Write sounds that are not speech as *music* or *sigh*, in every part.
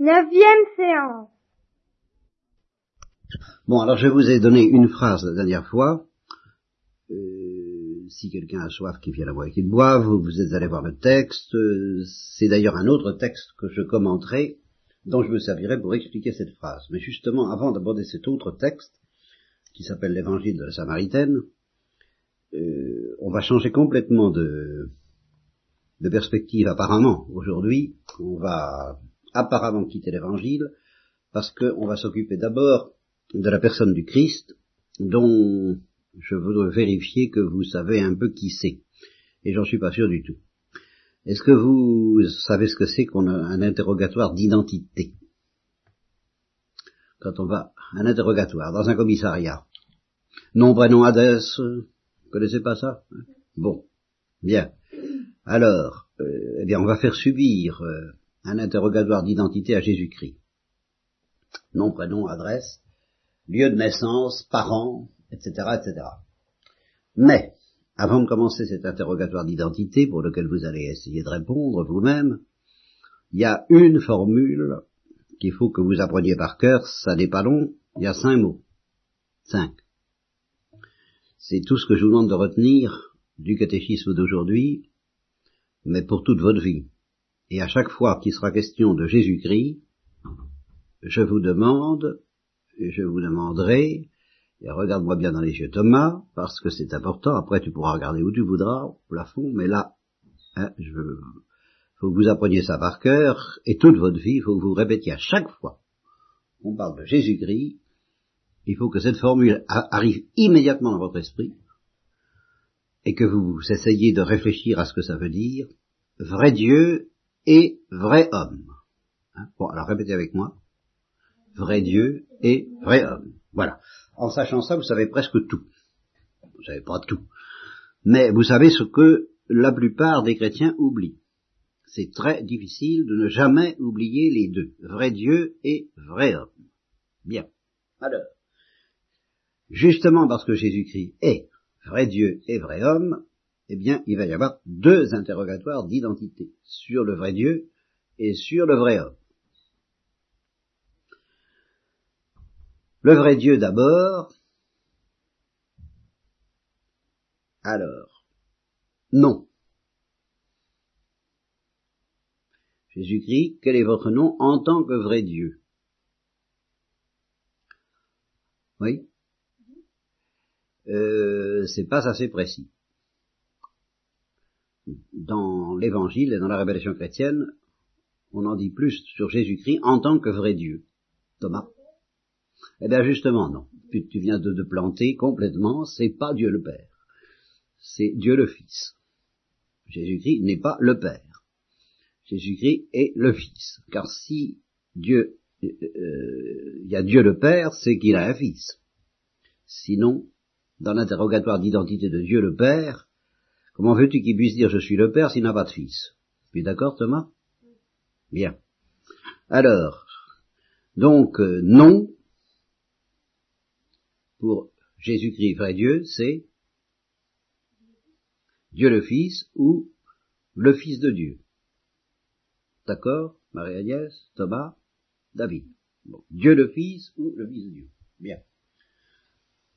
Neuvième séance. Bon, alors je vous ai donné une phrase la dernière fois. Euh, si quelqu'un a soif, qu'il vienne à boire et qu'il boive, vous, vous êtes allé voir le texte. C'est d'ailleurs un autre texte que je commenterai, dont je me servirai pour expliquer cette phrase. Mais justement, avant d'aborder cet autre texte, qui s'appelle l'Évangile de la Samaritaine, euh, on va changer complètement de, de perspective apparemment aujourd'hui. On va apparemment quitter l'Évangile parce qu'on va s'occuper d'abord de la personne du Christ, dont je voudrais vérifier que vous savez un peu qui c'est. Et j'en suis pas sûr du tout. Est-ce que vous savez ce que c'est qu'on a un interrogatoire d'identité? Quand on va un interrogatoire dans un commissariat, nom, prénom, adresse, vous connaissez pas ça? Bon, bien. Alors, euh, eh bien, on va faire subir euh, un interrogatoire d'identité à Jésus-Christ. Nom, prénom, adresse, lieu de naissance, parents, etc., etc. Mais, avant de commencer cet interrogatoire d'identité pour lequel vous allez essayer de répondre vous-même, il y a une formule qu'il faut que vous appreniez par cœur, ça n'est pas long, il y a cinq mots. Cinq. C'est tout ce que je vous demande de retenir du catéchisme d'aujourd'hui, mais pour toute votre vie. Et à chaque fois qu'il sera question de Jésus-Christ, je vous demande, je vous demanderai, et regarde-moi bien dans les yeux Thomas, parce que c'est important, après tu pourras regarder où tu voudras, au plafond, mais là, hein, je faut que vous appreniez ça par cœur, et toute votre vie, il faut que vous répétiez à chaque fois qu'on parle de Jésus-Christ, il faut que cette formule arrive immédiatement dans votre esprit, et que vous essayiez de réfléchir à ce que ça veut dire, vrai Dieu et vrai homme. Hein? Bon, alors répétez avec moi. Vrai Dieu et vrai homme. Voilà. En sachant ça, vous savez presque tout. Vous savez pas tout. Mais vous savez ce que la plupart des chrétiens oublient. C'est très difficile de ne jamais oublier les deux. Vrai Dieu et vrai homme. Bien. Alors, justement parce que Jésus-Christ est vrai Dieu et vrai homme, eh bien, il va y avoir deux interrogatoires d'identité sur le vrai Dieu et sur le vrai homme. Le vrai Dieu d'abord. Alors, non. Jésus-Christ, quel est votre nom en tant que vrai Dieu? Oui euh, C'est pas assez précis. Dans l'Évangile et dans la révélation chrétienne, on en dit plus sur Jésus-Christ en tant que vrai Dieu. Thomas eh bien justement, non. Tu, viens de te planter complètement, c'est pas Dieu le Père. C'est Dieu le Fils. Jésus-Christ n'est pas le Père. Jésus-Christ est le Fils. Car si Dieu, il euh, euh, y a Dieu le Père, c'est qu'il a un Fils. Sinon, dans l'interrogatoire d'identité de Dieu le Père, comment veux-tu qu'il puisse dire je suis le Père s'il n'a pas de Fils? Tu es d'accord, Thomas? Bien. Alors, donc, euh, non, pour Jésus-Christ vrai Dieu, c'est Dieu le Fils ou le Fils de Dieu. D'accord Marie-Agnès, Thomas, David. Dieu le Fils ou le Fils de Dieu. Bien.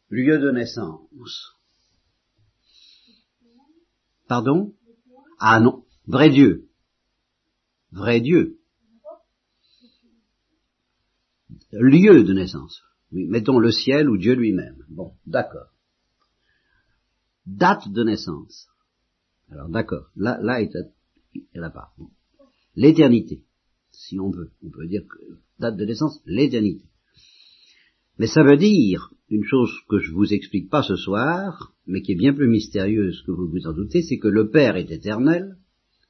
Lieu de naissance. Pardon? Ah non, vrai Dieu. Vrai Dieu. Lieu de naissance. Oui, mettons le ciel ou Dieu lui-même. Bon, d'accord. Date de naissance. Alors d'accord, là, là est la part. L'éternité, si on veut. On peut dire que date de naissance, l'éternité. Mais ça veut dire une chose que je vous explique pas ce soir, mais qui est bien plus mystérieuse que vous vous en doutez, c'est que le Père est éternel,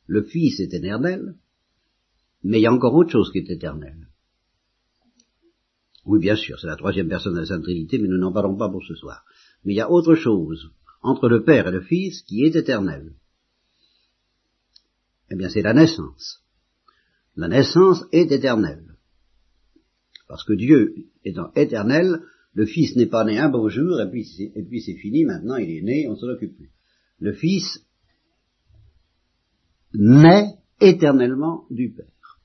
le Fils est éternel, mais il y a encore autre chose qui est éternelle. Oui, bien sûr, c'est la troisième personne de la Sainte Trinité, mais nous n'en parlons pas pour ce soir. Mais il y a autre chose entre le Père et le Fils qui est éternel. Eh bien, c'est la naissance. La naissance est éternelle. Parce que Dieu étant éternel, le Fils n'est pas né un beau jour, et puis c'est, fini, maintenant il est né, on s'en occupe plus. Le Fils naît éternellement du Père.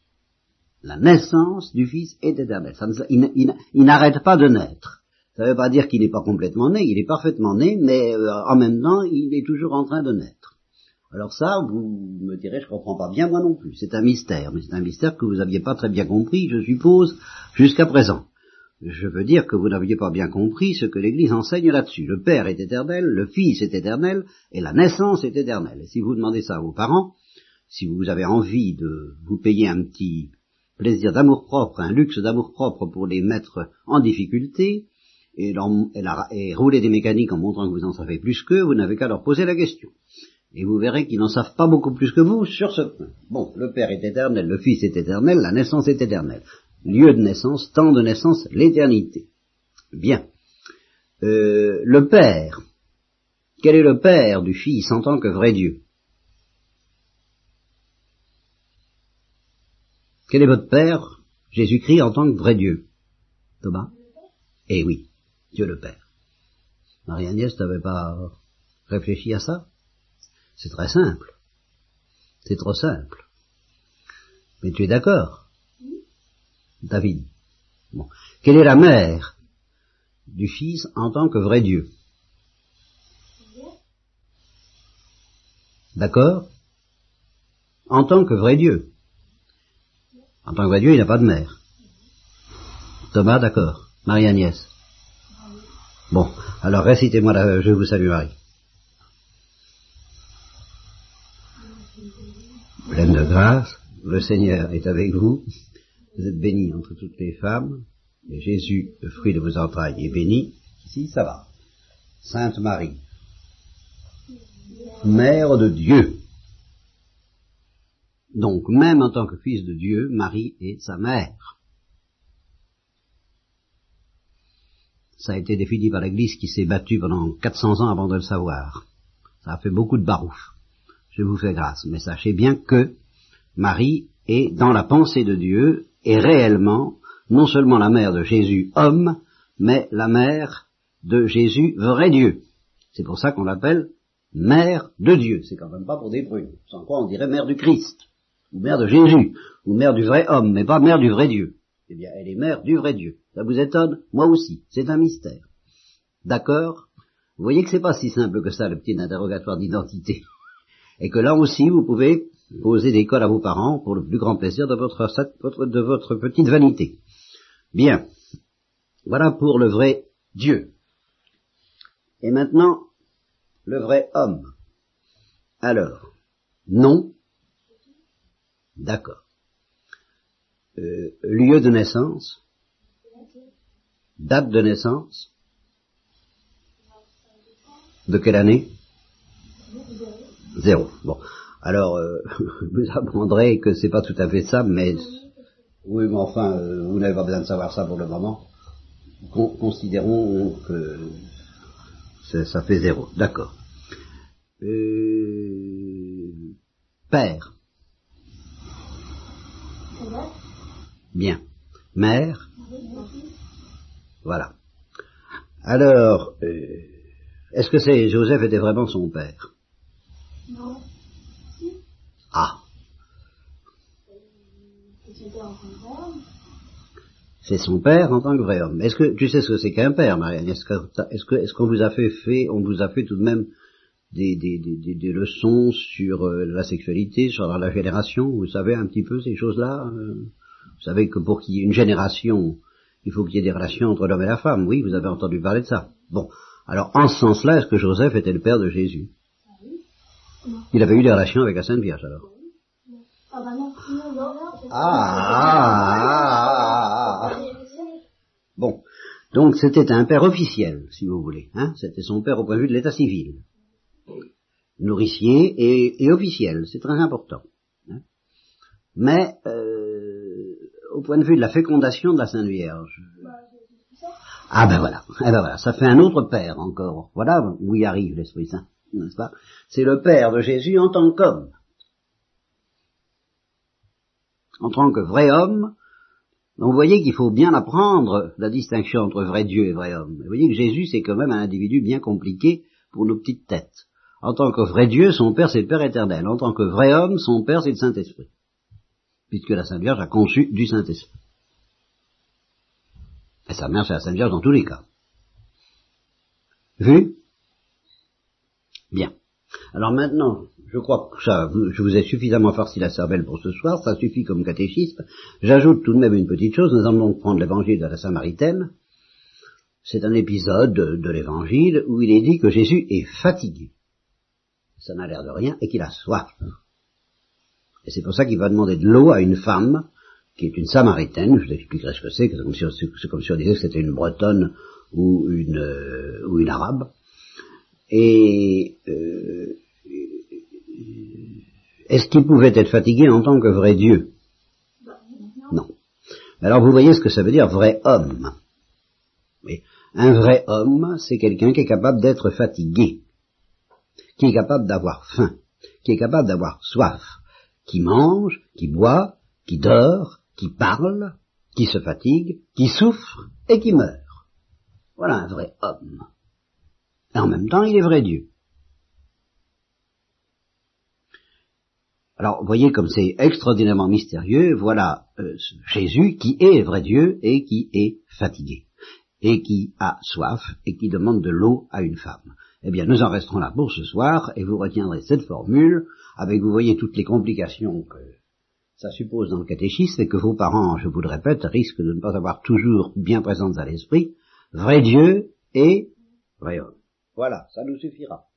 La naissance du Fils est éternelle. Il n'arrête pas de naître. Ça ne veut pas dire qu'il n'est pas complètement né, il est parfaitement né, mais euh, en même temps, il est toujours en train de naître. Alors ça, vous me direz, je comprends pas bien moi non plus. C'est un mystère, mais c'est un mystère que vous n'aviez pas très bien compris, je suppose, jusqu'à présent. Je veux dire que vous n'aviez pas bien compris ce que l'Église enseigne là-dessus. Le Père est éternel, le Fils est éternel, et la naissance est éternelle. Et si vous demandez ça à vos parents, si vous avez envie de vous payer un petit plaisir d'amour-propre, un luxe d'amour-propre pour les mettre en difficulté, et, et rouler des mécaniques en montrant que vous en savez plus qu'eux, vous n'avez qu'à leur poser la question. Et vous verrez qu'ils n'en savent pas beaucoup plus que vous sur ce point. Bon, le Père est éternel, le Fils est éternel, la naissance est éternelle. Lieu de naissance, temps de naissance, l'éternité. Bien. Euh, le Père. Quel est le Père du Fils en tant que vrai Dieu? Quel est votre Père, Jésus-Christ, en tant que vrai Dieu? Thomas? Eh oui, Dieu le Père. Marie-Agnès n'avait pas réfléchi à ça? C'est très simple. C'est trop simple. Mais tu es d'accord? David. Bon. Quelle est la mère du Fils en tant que vrai Dieu? D'accord? En tant que vrai Dieu. En tant que vrai Dieu, il n'a pas de mère. Thomas, d'accord. Marie-Agnès. Bon, alors récitez-moi la Je vous salue Marie. Pleine de grâce, le Seigneur est avec vous. Vous êtes bénie entre toutes les femmes, et Jésus, le fruit de vos entrailles, est béni. Ici, ça va. Sainte Marie, Mère de Dieu. Donc, même en tant que fils de Dieu, Marie est sa mère. Ça a été défini par l'Église qui s'est battue pendant 400 ans avant de le savoir. Ça a fait beaucoup de barouf. Je vous fais grâce. Mais sachez bien que Marie est dans la pensée de Dieu et réellement non seulement la mère de Jésus homme, mais la mère de Jésus vrai Dieu. C'est pour ça qu'on l'appelle mère de Dieu. C'est quand même pas pour des prunes. Sans quoi on dirait mère du Christ, ou mère de Jésus, ou mère du vrai homme, mais pas mère du vrai Dieu. Eh bien, elle est mère du vrai Dieu. Ça vous étonne? Moi aussi. C'est un mystère. D'accord? Vous voyez que c'est pas si simple que ça, le petit interrogatoire d'identité. Et que là aussi, vous pouvez poser des cols à vos parents pour le plus grand plaisir de votre, petite vanité. Bien. Voilà pour le vrai Dieu. Et maintenant, le vrai homme. Alors, non. D'accord. Euh, lieu de naissance? Date de naissance? De quelle année? Zéro. Bon. Alors, euh, *laughs* vous apprendrez que c'est pas tout à fait ça, mais oui, mais enfin, euh, vous n'avez pas besoin de savoir ça pour le moment. Con- considérons que ça, fait zéro. D'accord. Euh, père. Bien. Mère. Voilà. Alors, est-ce que c'est Joseph était vraiment son père? Non. Ah, c'est son père en tant que vrai homme. Est-ce que tu sais ce que c'est qu'un père, Marianne? Est-ce que est-ce que qu'on vous a fait fait on vous a fait tout de même des des, des, des- des leçons sur euh, la sexualité, sur la génération Vous savez un petit peu ces choses-là euh? Vous savez que pour qu'il y ait une génération, il faut qu'il y ait des relations entre l'homme et la femme. Oui, vous avez entendu parler de ça. Bon, alors en ce sens-là, est-ce que Joseph était le père de Jésus? Il avait eu des relations avec la Sainte Vierge alors. Ah bah non, non, non, non. Ah, ah, ah, ah. Bon, donc c'était un père officiel, si vous voulez. Hein c'était son père au point de vue de l'état civil. Nourricier et, et officiel, c'est très important. hein. Mais euh, au point de vue de la fécondation de la Sainte Vierge. Ah ben voilà, eh ben voilà, ça fait un autre père encore. Voilà où y arrive l'Esprit Saint, n'est-ce pas? C'est le père de Jésus en tant qu'homme. En tant que vrai homme, vous voyez qu'il faut bien apprendre la distinction entre vrai Dieu et vrai homme. Vous voyez que Jésus, c'est quand même un individu bien compliqué pour nos petites têtes. En tant que vrai Dieu, son Père, c'est le Père éternel. En tant que vrai homme, son Père, c'est le Saint-Esprit. puisque la Sainte Vierge a conçu du Saint-Esprit. Et sa mère, c'est la Sainte Vierge dans tous les cas. Vu? Bien. Alors maintenant, je crois que ça, je vous ai suffisamment farci la cervelle pour ce soir, ça suffit comme catéchiste. J'ajoute tout de même une petite chose, nous allons donc prendre l'évangile de la Samaritaine. C'est un épisode de, de l'évangile où il est dit que Jésus est fatigué. Ça n'a l'air de rien et qu'il a soif. Et c'est pour ça qu'il va demander de l'eau à une femme qui est une samaritaine, je vous expliquerai ce que c'est, c'est comme, si, comme si on disait que c'était une bretonne ou une, euh, ou une arabe. Et euh, est-ce qu'il pouvait être fatigué en tant que vrai Dieu? Non. Alors vous voyez ce que ça veut dire vrai homme. Un vrai homme, c'est quelqu'un qui est capable d'être fatigué, qui est capable d'avoir faim, qui est capable d'avoir soif, qui mange, qui boit, qui dort, qui parle, qui se fatigue, qui souffre et qui meurt. Voilà un vrai homme. Et en même temps, il est vrai Dieu. Alors, voyez comme c'est extraordinairement mystérieux, voilà euh, Jésus qui est vrai Dieu et qui est fatigué, et qui a soif, et qui demande de l'eau à une femme. Eh bien, nous en resterons là pour ce soir, et vous retiendrez cette formule, avec, vous voyez, toutes les complications que ça suppose dans le catéchisme, et que vos parents, je vous le répète, risquent de ne pas avoir toujours bien présentes à l'esprit, vrai Dieu et vrai homme. Voilà, ça nous suffira.